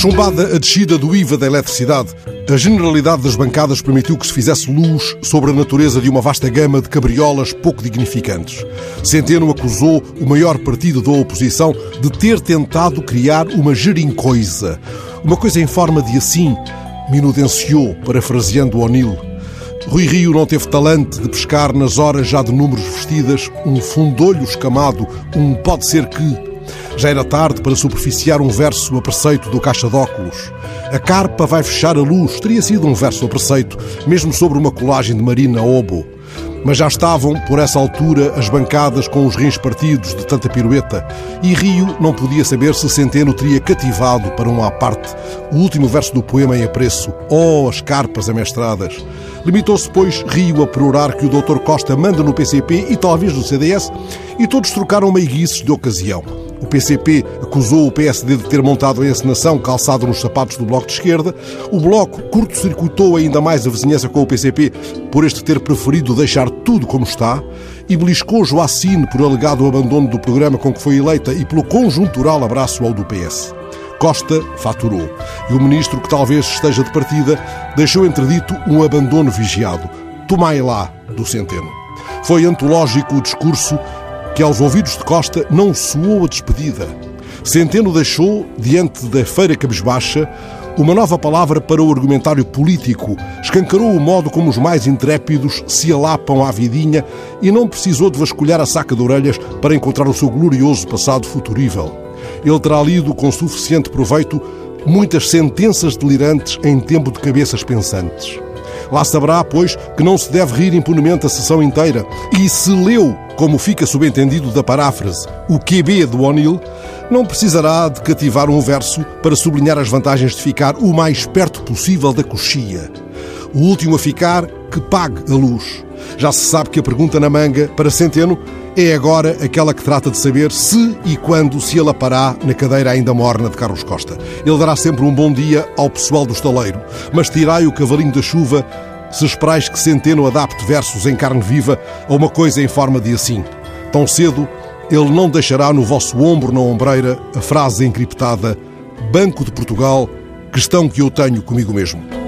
Chumbada a descida do IVA da eletricidade, a generalidade das bancadas permitiu que se fizesse luz sobre a natureza de uma vasta gama de cabriolas pouco dignificantes. Centeno acusou o maior partido da oposição de ter tentado criar uma gerincoisa, uma coisa em forma de assim, minudenciou, parafraseando O'Neill. Rui Rio não teve talante de pescar nas horas já de números vestidas um fundolho escamado, um pode ser que, já era tarde para superficiar um verso a preceito do caixa de óculos. A carpa vai fechar a luz teria sido um verso a preceito, mesmo sobre uma colagem de Marina Obo. Mas já estavam, por essa altura, as bancadas com os rins partidos de tanta pirueta, e Rio não podia saber se Centeno teria cativado para um à parte o último verso do poema em apreço, Oh, as carpas amestradas. Limitou-se, pois, Rio a perorar que o Dr. Costa manda no PCP e talvez no CDS, e todos trocaram meiguices de ocasião. O PCP acusou o PSD de ter montado a encenação calçado nos sapatos do Bloco de Esquerda. O Bloco curto-circuitou ainda mais a vizinhança com o PCP por este ter preferido deixar tudo como está e beliscou Joacine por alegado abandono do programa com que foi eleita e pelo conjuntural abraço ao do PS. Costa faturou. E o ministro, que talvez esteja de partida, deixou entredito um abandono vigiado. Tomai lá, do Centeno. Foi antológico o discurso que aos ouvidos de Costa não soou a despedida. Centeno deixou, diante da feira cabisbaixa, uma nova palavra para o argumentário político, escancarou o modo como os mais intrépidos se alapam à vidinha e não precisou de vasculhar a saca de orelhas para encontrar o seu glorioso passado futurível. Ele terá lido com suficiente proveito muitas sentenças delirantes em tempo de cabeças pensantes. Lá saberá, pois, que não se deve rir impunemente a sessão inteira. E se leu, como fica subentendido da paráfrase, o QB do O'Neill, não precisará de cativar um verso para sublinhar as vantagens de ficar o mais perto possível da coxia. O último a ficar, que pague a luz. Já se sabe que a pergunta na manga, para Centeno, é agora aquela que trata de saber se e quando se ele apará na cadeira ainda morna de Carlos Costa. Ele dará sempre um bom dia ao pessoal do estaleiro, mas tirai o cavalinho da chuva se esperais que Centeno adapte versos em carne viva a uma coisa em forma de assim. Tão cedo, ele não deixará no vosso ombro na ombreira a frase encriptada Banco de Portugal, questão que eu tenho comigo mesmo.